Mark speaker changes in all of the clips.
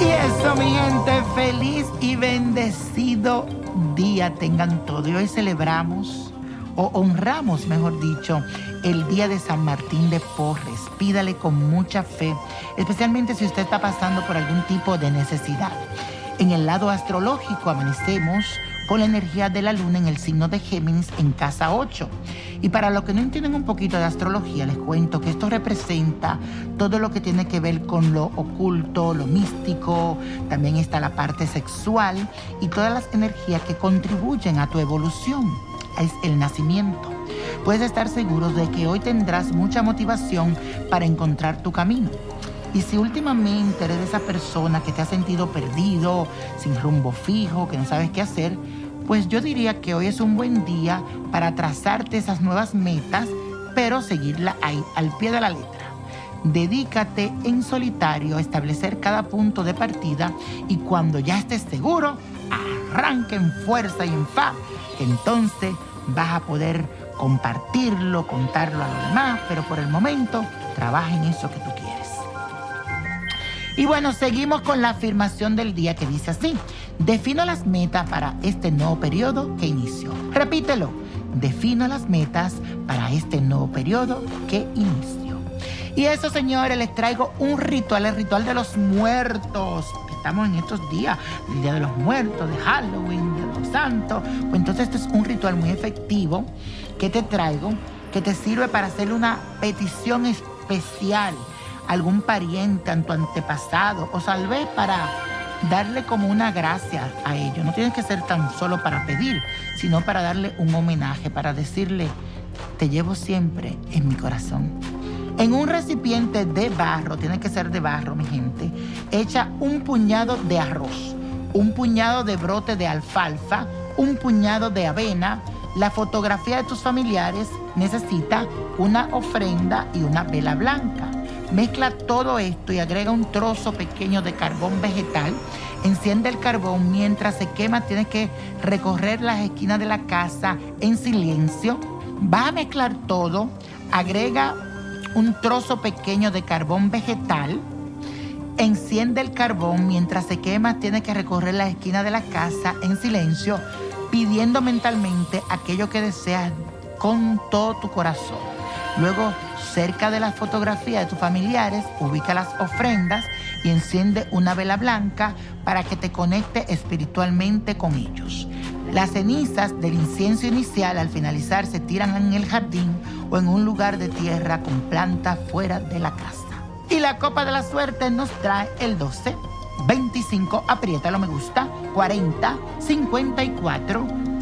Speaker 1: Y eso, mi gente, feliz y bendecido día tengan todo. Y hoy celebramos, o honramos, mejor dicho, el día de San Martín de Porres. Pídale con mucha fe, especialmente si usted está pasando por algún tipo de necesidad. En el lado astrológico amanecemos con la energía de la luna en el signo de Géminis en casa 8. Y para los que no entienden un poquito de astrología, les cuento que esto representa todo lo que tiene que ver con lo oculto, lo místico, también está la parte sexual y todas las energías que contribuyen a tu evolución. Es el nacimiento. Puedes estar seguros de que hoy tendrás mucha motivación para encontrar tu camino. Y si últimamente eres de esa persona que te ha sentido perdido, sin rumbo fijo, que no sabes qué hacer, pues yo diría que hoy es un buen día para trazarte esas nuevas metas, pero seguirla ahí, al pie de la letra. Dedícate en solitario a establecer cada punto de partida y cuando ya estés seguro, arranca en fuerza y en fa, entonces vas a poder compartirlo, contarlo a los demás, pero por el momento trabaja en eso que tú quieres. Y bueno, seguimos con la afirmación del día que dice así. Defino las metas para este nuevo periodo que inició. Repítelo. Defino las metas para este nuevo periodo que inició. Y eso, señores, les traigo un ritual, el ritual de los muertos. Estamos en estos días, el Día de los Muertos, de Halloween, de los Santos. Pues entonces este es un ritual muy efectivo que te traigo, que te sirve para hacerle una petición especial algún pariente, a tu antepasado, o tal vez para darle como una gracia a ellos. No tienes que ser tan solo para pedir, sino para darle un homenaje, para decirle, te llevo siempre en mi corazón. En un recipiente de barro, tiene que ser de barro, mi gente, echa un puñado de arroz, un puñado de brote de alfalfa, un puñado de avena, la fotografía de tus familiares necesita una ofrenda y una vela blanca. Mezcla todo esto y agrega un trozo pequeño de carbón vegetal. Enciende el carbón mientras se quema. Tienes que recorrer las esquinas de la casa en silencio. Va a mezclar todo. Agrega un trozo pequeño de carbón vegetal. Enciende el carbón mientras se quema. Tienes que recorrer la esquina de la casa en silencio, pidiendo mentalmente aquello que deseas con todo tu corazón. Luego, cerca de la fotografía de tus familiares, ubica las ofrendas y enciende una vela blanca para que te conecte espiritualmente con ellos. Las cenizas del incienso inicial al finalizar se tiran en el jardín o en un lugar de tierra con planta fuera de la casa. Y la copa de la suerte nos trae el 12, 25, apriétalo me gusta, 40, 54,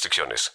Speaker 2: restricciones.